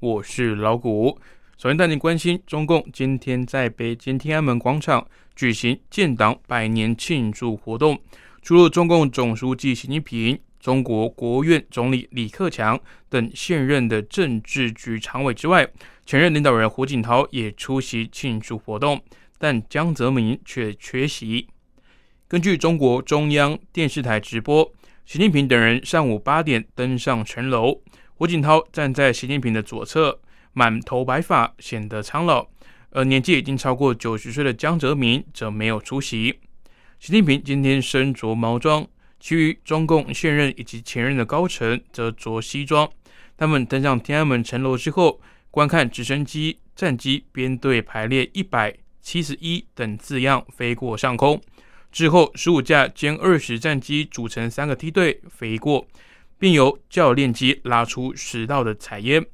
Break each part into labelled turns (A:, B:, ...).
A: 我是老谷。首先带您关心，中共今天在北京天安门广场举行建党百年庆祝活动。除了中共总书记习近平、中国国务院总理李克强等现任的政治局常委之外，前任领导人胡锦涛也出席庆祝活动，但江泽民却缺席。根据中国中央电视台直播，习近平等人上午八点登上城楼，胡锦涛站在习近平的左侧。满头白发，显得苍老，而年纪已经超过九十岁的江泽民则没有出席。习近平今天身着毛装，其余中共现任以及前任的高层则着西装。他们登上天安门城楼之后，观看直升机、战机编队排列一百七十一等字样飞过上空。之后，十五架歼二十战机组成三个梯队飞过，并由教练机拉出十道的彩烟。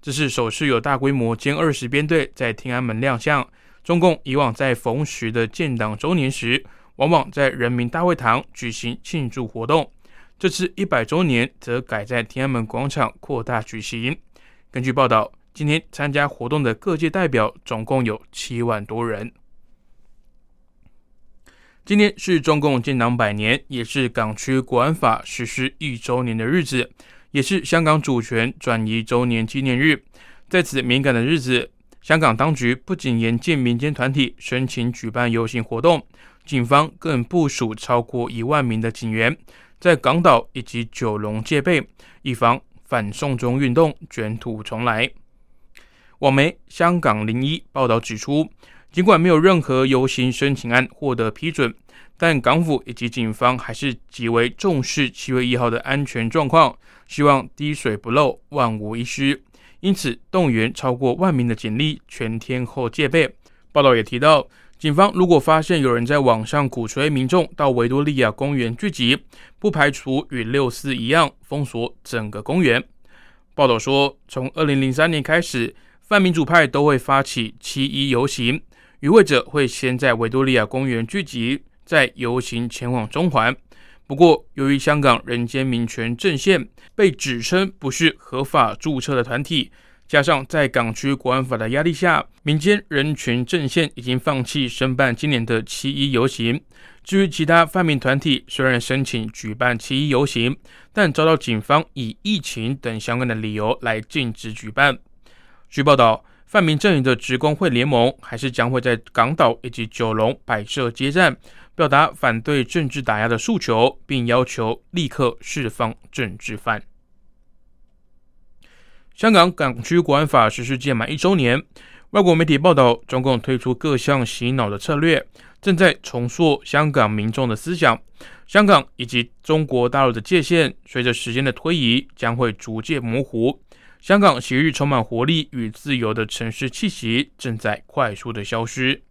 A: 这是首次有大规模歼二十编队在天安门亮相。中共以往在逢十的建党周年时，往往在人民大会堂举行庆祝活动。这次一百周年则改在天安门广场扩大举行。根据报道，今天参加活动的各界代表总共有七万多人。今天是中共建党百年，也是港区国安法实施一周年的日子。也是香港主权转移周年纪念日，在此敏感的日子，香港当局不仅严禁民间团体申请举办游行活动，警方更部署超过一万名的警员在港岛以及九龙戒备，以防反送中运动卷土重来。网媒香港零一报道指出，尽管没有任何游行申请案获得批准，但港府以及警方还是极为重视七月一号的安全状况。希望滴水不漏，万无一失，因此动员超过万名的警力，全天候戒备。报道也提到，警方如果发现有人在网上鼓吹民众到维多利亚公园聚集，不排除与六四一样封锁整个公园。报道说，从二零零三年开始，泛民主派都会发起七一游行，与会者会先在维多利亚公园聚集，再游行前往中环。不过，由于香港人间民权阵线被指称不是合法注册的团体，加上在港区国安法的压力下，民间人权阵线已经放弃申办今年的七一游行。至于其他泛民团体，虽然申请举办七一游行，但遭到警方以疫情等相关的理由来禁止举办。据报道，泛民阵营的职工会联盟还是将会在港岛以及九龙摆设街站。表达反对政治打压的诉求，并要求立刻释放政治犯。香港港区国安法实施届满一周年，外国媒体报道，中共推出各项洗脑的策略，正在重塑香港民众的思想。香港以及中国大陆的界限，随着时间的推移，将会逐渐模糊。香港昔日充满活力与自由的城市气息，正在快速的消失。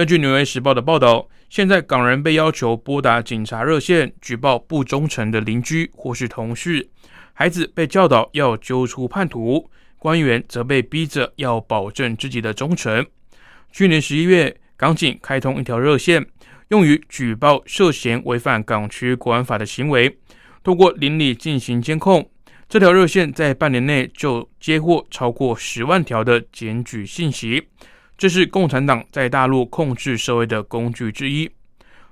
A: 根据《纽约时报》的报道，现在港人被要求拨打警察热线举报不忠诚的邻居或是同事，孩子被教导要揪出叛徒，官员则被逼着要保证自己的忠诚。去年十一月，港警开通一条热线，用于举报涉嫌违反港区国安法的行为。通过邻里进行监控，这条热线在半年内就接获超过十万条的检举信息。这是共产党在大陆控制社会的工具之一。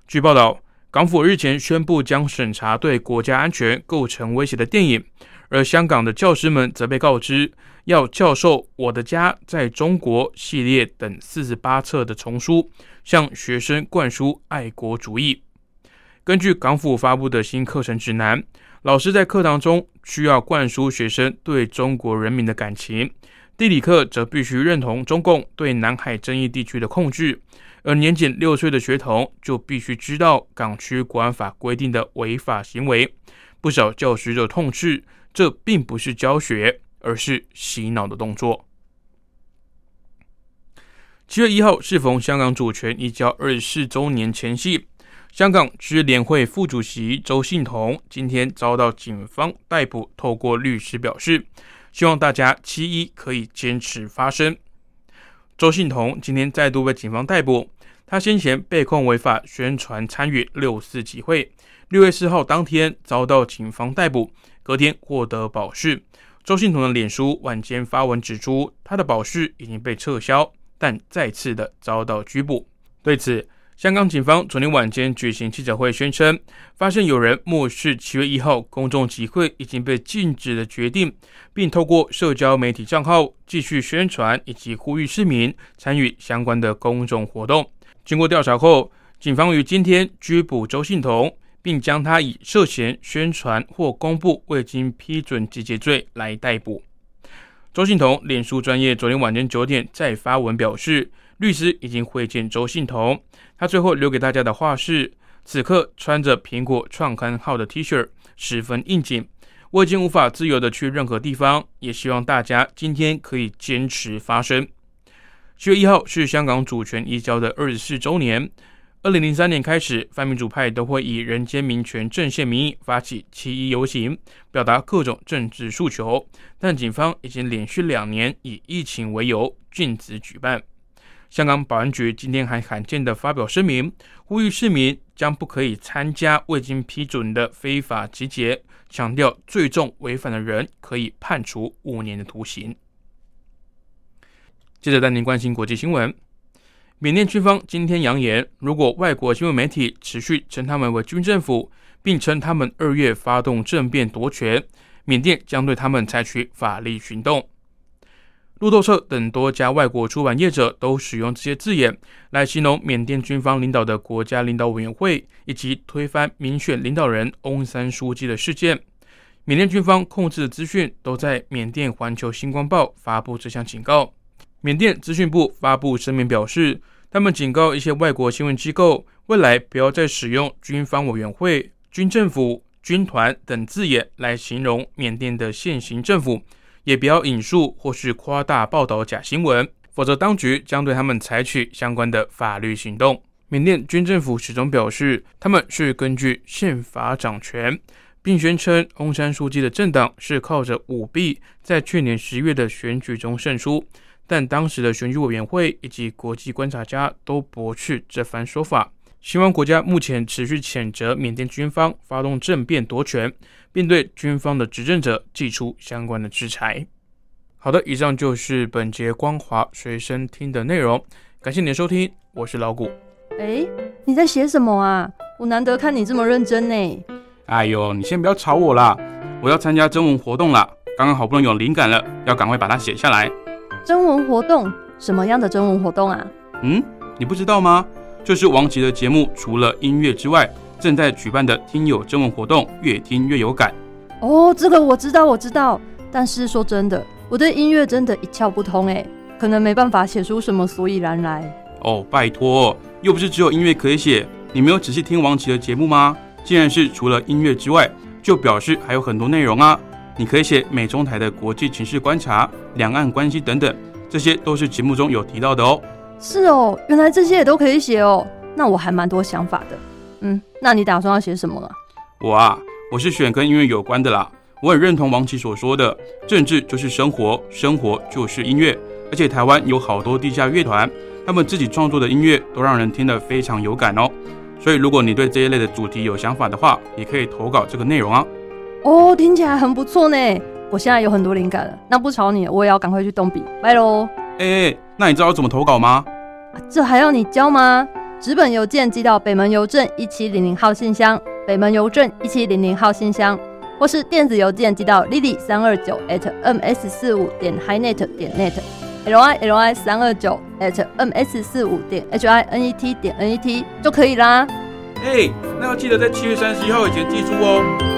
A: 据报道，港府日前宣布将审查对国家安全构成威胁的电影，而香港的教师们则被告知要教授《我的家在中国》系列等四十八册的丛书，向学生灌输爱国主义。根据港府发布的新课程指南，老师在课堂中需要灌输学生对中国人民的感情。地理课则必须认同中共对南海争议地区的控制，而年仅六岁的学童就必须知道港区国安法规定的违法行为。不少教师就痛斥，这并不是教学，而是洗脑的动作。七月一号适逢香港主权移交二十四周年前夕，香港支联会副主席周信彤今天遭到警方逮捕，透过律师表示，希望大家七一可以坚持发声。周信彤今天再度被警方逮捕，他先前被控违法宣传参与六四集会，六月四号当天遭到警方逮捕，隔天获得保释。周信彤的脸书晚间发文指出，他的保释已经被撤销。但再次的遭到拘捕。对此，香港警方昨天晚间举行记者会，宣称发现有人漠视七月一号公众集会已经被禁止的决定，并透过社交媒体账号继续宣传以及呼吁市民参与相关的公众活动。经过调查后，警方于今天拘捕周信彤，并将他以涉嫌宣传或公布未经批准集结罪来逮捕。周信彤脸书专业昨天晚间九点再发文表示，律师已经会见周信彤。他最后留给大家的话是：此刻穿着苹果创刊号的 T 恤，十分应景。我已经无法自由的去任何地方，也希望大家今天可以坚持发声。七月一号是香港主权移交的二十四周年。二零零三年开始，泛民主派都会以人间民权阵线名义发起七一游行，表达各种政治诉求。但警方已经连续两年以疫情为由禁止举办。香港保安局今天还罕见的发表声明，呼吁市民将不可以参加未经批准的非法集结，强调最重违反的人可以判处五年的徒刑。接着带您关心国际新闻。缅甸军方今天扬言，如果外国新闻媒体持续称他们为军政府，并称他们二月发动政变夺权，缅甸将对他们采取法律行动。路透社等多家外国出版业者都使用这些字眼来形容缅甸军方领导的国家领导委员会以及推翻民选领导人翁山书记的事件。缅甸军方控制的资讯都在缅甸环球星光报发布这项警告。缅甸资讯部发布声明表示，他们警告一些外国新闻机构，未来不要再使用“军方委员会”“军政府”“军团”等字眼来形容缅甸的现行政府，也不要引述或是夸大报道假新闻，否则当局将对他们采取相关的法律行动。缅甸军政府始终表示，他们是根据宪法掌权，并宣称翁山书记的政党是靠着舞弊，在去年十月的选举中胜出。但当时的选举委员会以及国际观察家都驳斥这番说法。西方国家目前持续谴责缅甸军方发动政变夺权，并对军方的执政者寄出相关的制裁。好的，以上就是本节光华随身听的内容。感谢你的收听，我是老谷。
B: 哎，你在写什么啊？我难得看你这么认真呢。
A: 哎呦，你先不要吵我啦！我要参加征文活动啦，刚刚好不容易有灵感了，要赶快把它写下来。
B: 征文活动？什么样的征文活动啊？
A: 嗯，你不知道吗？就是王琦的节目，除了音乐之外，正在举办的听友征文活动，越听越有感。
B: 哦，这个我知道，我知道。但是说真的，我对音乐真的一窍不通哎，可能没办法写出什么所以然来。
A: 哦，拜托，又不是只有音乐可以写。你没有仔细听王琦的节目吗？既然是除了音乐之外，就表示还有很多内容啊。你可以写美中台的国际情势观察、两岸关系等等，这些都是节目中有提到的哦。
B: 是哦，原来这些也都可以写哦。那我还蛮多想法的。嗯，那你打算要写什么啊？
A: 我啊，我是选跟音乐有关的啦。我很认同王琦所说的，政治就是生活，生活就是音乐。而且台湾有好多地下乐团，他们自己创作的音乐都让人听得非常有感哦。所以如果你对这一类的主题有想法的话，也可以投稿这个内容啊。
B: 哦，听起来很不错呢！我现在有很多灵感了，那不吵你，我也要赶快去动笔，拜喽！
A: 哎，那你知道怎么投稿吗？
B: 这还要你教吗？纸本邮件寄到北门邮政一七零零号信箱，北门邮政一七零零号信箱，或是电子邮件寄到 lily 三二九 at ms 四五点 highnet 点 net，l i l i 三二九 at ms 四五点 h i n e t 点 n e t 就可以啦。
A: 哎，那要记得在七月三十一号以前寄出哦。